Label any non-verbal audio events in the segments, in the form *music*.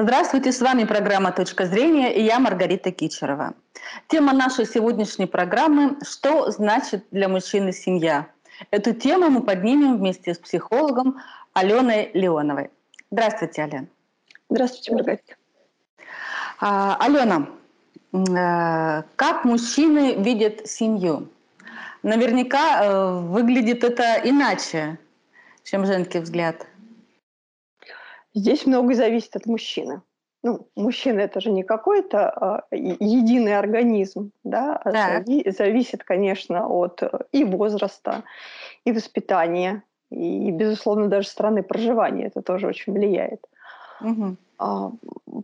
Здравствуйте, с вами программа «Точка зрения» и я Маргарита Кичерова. Тема нашей сегодняшней программы «Что значит для мужчины семья?». Эту тему мы поднимем вместе с психологом Аленой Леоновой. Здравствуйте, Алена. Здравствуйте, Маргарита. А, Алена, э, как мужчины видят семью? Наверняка э, выглядит это иначе, чем женский взгляд. Здесь многое зависит от мужчины. Ну, мужчина это же не какой-то а, единый организм, да, а зави- зависит, конечно, от э, и возраста, и воспитания, и, безусловно, даже страны проживания. Это тоже очень влияет. Угу. А,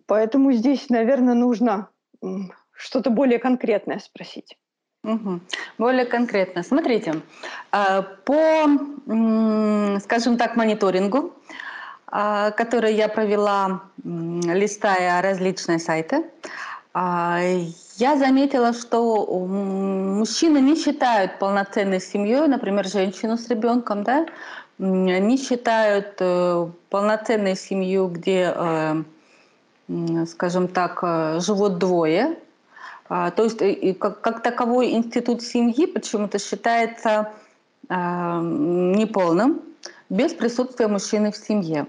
поэтому здесь, наверное, нужно что-то более конкретное спросить. Угу. Более конкретно. Смотрите, а, по, скажем так, мониторингу которые я провела, листая различные сайты, а, я заметила, что мужчины не считают полноценной семьей, например, женщину с ребенком, да, не считают э, полноценной семью, где, э, скажем так, э, живут двое. А, то есть как таковой институт семьи почему-то считается неполным без присутствия мужчины в семье.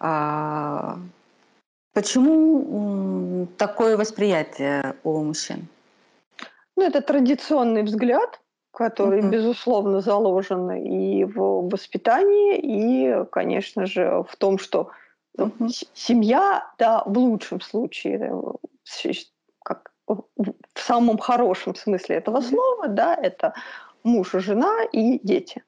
А, почему такое восприятие у мужчин? Ну, это традиционный взгляд, который, uh-huh. безусловно, заложен и в воспитании, и, конечно же, в том, что uh-huh. семья, да, в лучшем случае, э, как в самом хорошем смысле этого слова, да, это муж и жена и дети.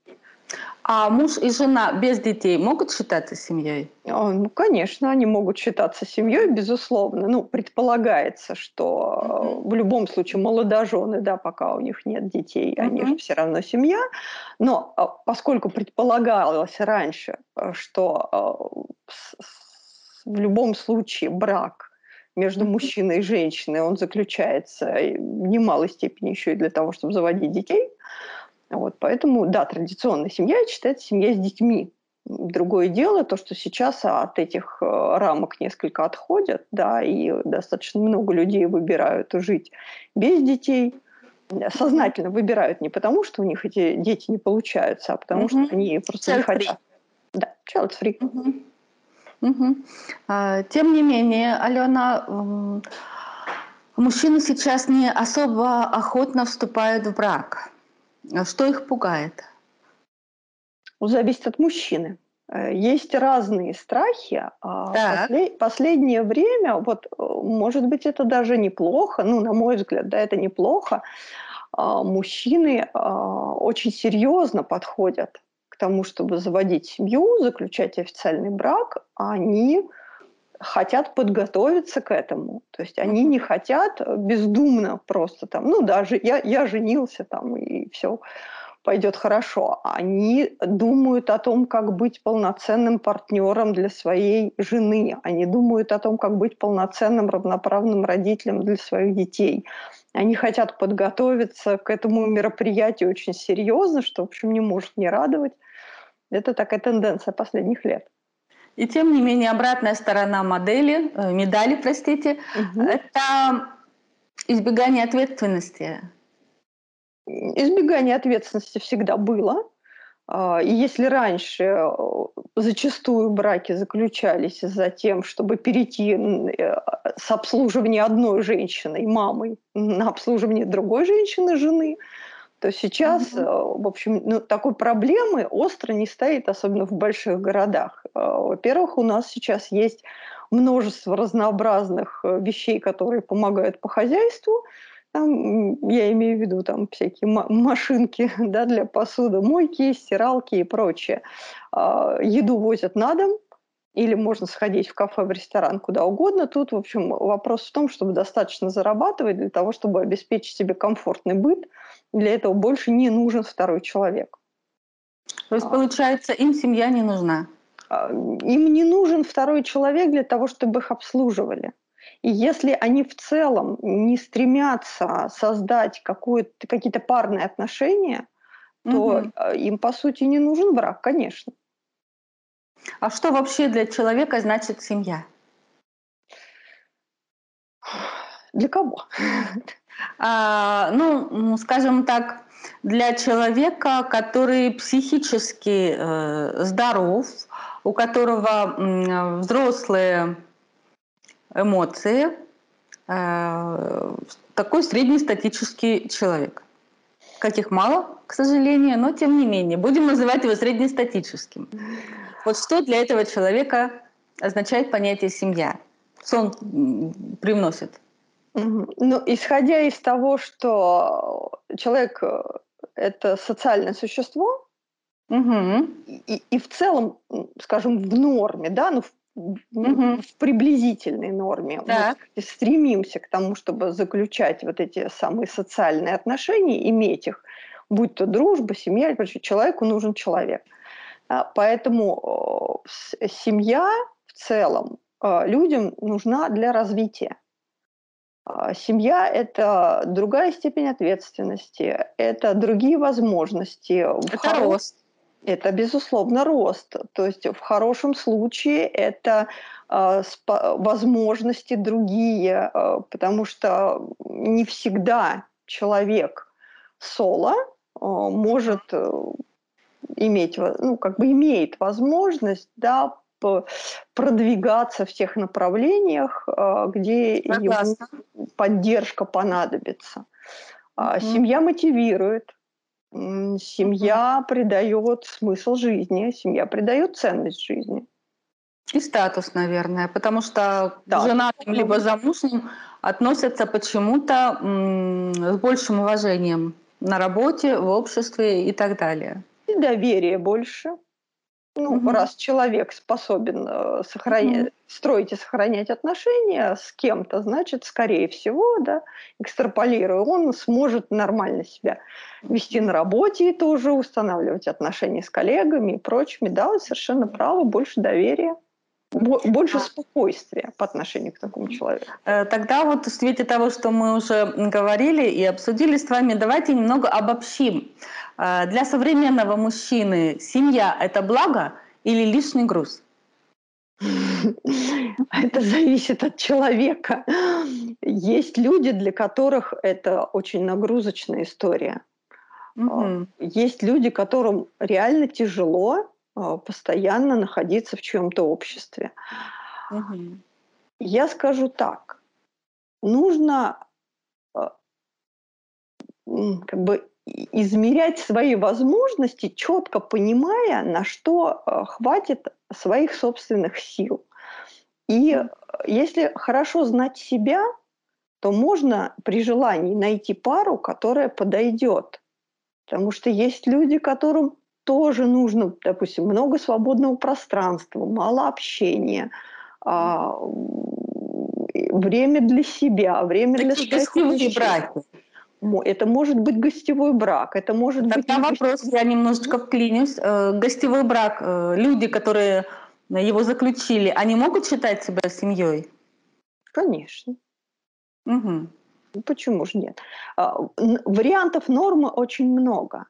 А муж и жена без детей могут считаться семьей? А, ну, конечно, они могут считаться семьей, безусловно. Ну, предполагается, что mm-hmm. в любом случае молодожены, да, пока у них нет детей, mm-hmm. они же все равно семья. Но а, поскольку предполагалось раньше, э, что э, в любом случае брак между мужчиной и женщиной, он заключается в немалой степени еще и для того, чтобы заводить детей, вот, поэтому, да, традиционная семья считается семья с детьми. Другое дело, то, что сейчас от этих э, рамок несколько отходят, да, и достаточно много людей выбирают жить без детей, сознательно выбирают не потому, что у них эти дети не получаются, а потому mm-hmm. что они просто не хотят. Да, child free. Mm-hmm. Угу. Тем не менее, Алена, мужчины сейчас не особо охотно вступают в брак. А что их пугает? Зависит от мужчины. Э, есть разные страхи. А Послед... Последнее время, вот, э, может быть, это даже неплохо, ну, на мой взгляд, да, это неплохо. А, мужчины очень серьезно подходят к тому, чтобы заводить семью, заключать официальный брак. Они хотят подготовиться к этому. То есть они не хотят бездумно просто там, ну даже я, я женился там и все пойдет хорошо. Они думают о том, как быть полноценным партнером для своей жены. Они думают о том, как быть полноценным равноправным родителем для своих детей. Они хотят подготовиться к этому мероприятию очень серьезно, что, в общем, не может не радовать. Это такая тенденция последних лет. И тем не менее обратная сторона модели, э, медали, простите, угу. это избегание ответственности. Избегание ответственности всегда было. А, и если раньше э, зачастую браки заключались за тем, чтобы перейти э, с обслуживания одной женщины, мамой, на обслуживание другой женщины, жены, то сейчас, mm-hmm. в общем, ну, такой проблемы остро не стоит, особенно в больших городах. Э, во-первых, у нас сейчас есть множество разнообразных э, вещей, которые помогают по хозяйству. Там, я имею в виду там всякие машинки *laughs* да, для посуды, мойки, стиралки и прочее. А, еду возят на дом, или можно сходить в кафе, в ресторан, куда угодно. Тут, в общем, вопрос в том, чтобы достаточно зарабатывать для того, чтобы обеспечить себе комфортный быт. Для этого больше не нужен второй человек. То есть, получается, им семья не нужна? А, им не нужен второй человек для того, чтобы их обслуживали. И если они в целом не стремятся создать какие-то парные отношения, то угу. им, по сути, не нужен брак, конечно. А что вообще для человека значит семья? Для кого? *laughs* А, ну, скажем так, для человека, который психически э, здоров, у которого взрослые эмоции, э, такой среднестатический человек. Каких мало, к сожалению, но тем не менее. Будем называть его среднестатическим. Вот что для этого человека означает понятие «семья»? Что он привносит? Ну, исходя из того, что человек э, – это социальное существо, угу. и, и в целом, скажем, в норме, да, ну, в угу. в приблизительной норме. Так. Мы стремимся к тому, чтобы заключать вот эти самые социальные отношения, иметь их, будь то дружба, семья, человеку нужен человек. А, поэтому семья в целом а, людям нужна для развития. А, семья – это другая степень ответственности, это другие возможности. Это рост. Это, безусловно, рост. То есть в хорошем случае это э, возможности другие, э, потому что не всегда человек соло э, может э, иметь, ну, как бы имеет возможность, да, продвигаться в тех направлениях, э, где Согласна. ему поддержка понадобится. Mm-hmm. Семья мотивирует, Семья придает смысл жизни, семья придает ценность жизни. И статус, наверное, потому что да. женатым либо замужним относятся почему-то с большим уважением на работе, в обществе и так далее. И доверие больше. Ну, угу. раз человек способен э, сохранять, угу. строить и сохранять отношения с кем-то, значит, скорее всего, да, экстраполируя, он сможет нормально себя вести на работе и тоже устанавливать отношения с коллегами и прочими. Да, совершенно правы, больше доверия больше спокойствия по отношению к такому человеку. Э, тогда вот в свете того, что мы уже говорили и обсудили с вами, давайте немного обобщим. Э, для современного мужчины семья – это благо или лишний груз? *laughs* Это зависит от человека. Есть люди, для которых это очень нагрузочная история. Угу. Есть люди, которым реально тяжело постоянно находиться в чьем-то обществе. Угу. Я скажу так, нужно а, как бы измерять свои возможности, четко понимая, на что а, хватит своих собственных сил. И если хорошо знать себя, то можно при желании найти пару, которая подойдет. Потому что есть люди, которым тоже нужно, допустим, много свободного пространства, мало общения, а, время для себя, время Такие для гостевые браки. Это может быть гостевой брак, это может Тогда быть... Тогда вопрос, гостевой... я немножечко вклинюсь. Э, гостевой брак, э, люди, которые его заключили, они могут считать себя семьей? Конечно. Угу. Почему же нет? А, вариантов нормы очень много.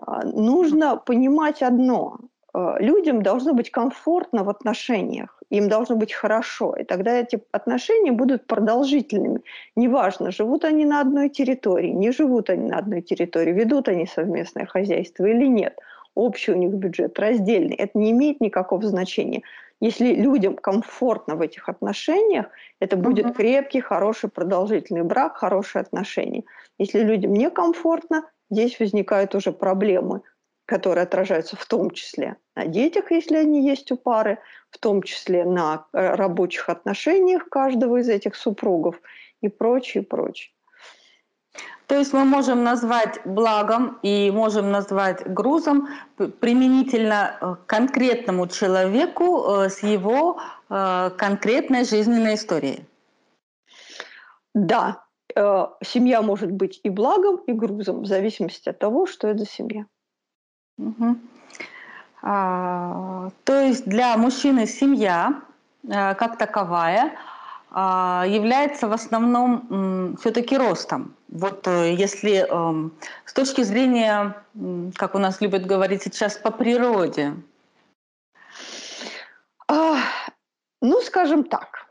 А, нужно понимать одно. А, людям должно быть комфортно в отношениях, им должно быть хорошо, и тогда эти отношения будут продолжительными. Неважно, живут они на одной территории, не живут они на одной территории, ведут они совместное хозяйство или нет, общий у них бюджет, раздельный. Это не имеет никакого значения. Если людям комфортно в этих отношениях, это будет uh-huh. крепкий, хороший, продолжительный брак, хорошие отношения. Если людям некомфортно, здесь возникают уже проблемы, которые отражаются в том числе на детях, если они есть у пары, в том числе на э, рабочих отношениях каждого из этих супругов и прочее, прочее. То есть мы можем назвать благом и можем назвать грузом применительно э, конкретному человеку э, с его конкретной жизненной историей. Да, э, семья может быть и благом, и грузом, в зависимости от того, что это за семья. Угу. А, то есть для мужчины семья а, как таковая а, является в основном все-таки ростом. Вот э, если э, с точки зрения, как у нас любят говорить сейчас, по природе. А, ну, скажем так,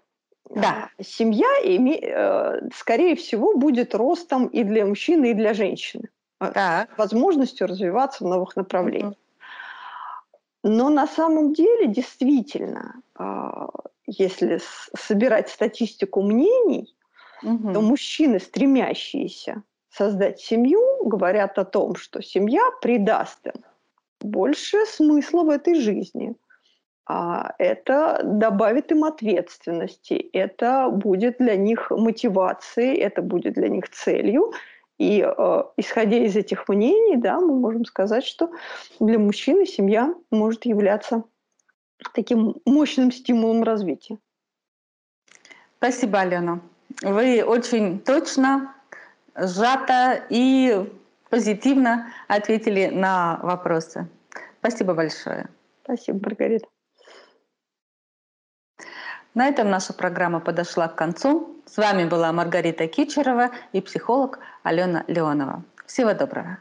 Да. Семья, э, скорее всего, будет ростом и для мужчины, и для женщины. Так. Возможностью развиваться в новых направлениях. Но на самом деле, действительно, а, если собирать статистику мнений, угу. то мужчины, стремящиеся создать семью, говорят о том, что семья придаст им больше смысла в этой жизни. А это добавит им ответственности, это будет для них мотивацией, это будет для них целью. И э, исходя из этих мнений, да, мы можем сказать, что для мужчины семья может являться таким мощным стимулом развития. Спасибо, Алена. Вы очень точно, сжато и позитивно ответили на вопросы. Спасибо большое. Спасибо, Маргарита. На этом наша программа подошла к концу. С вами была Маргарита Кичерова и психолог Алена Леонова. Всего доброго.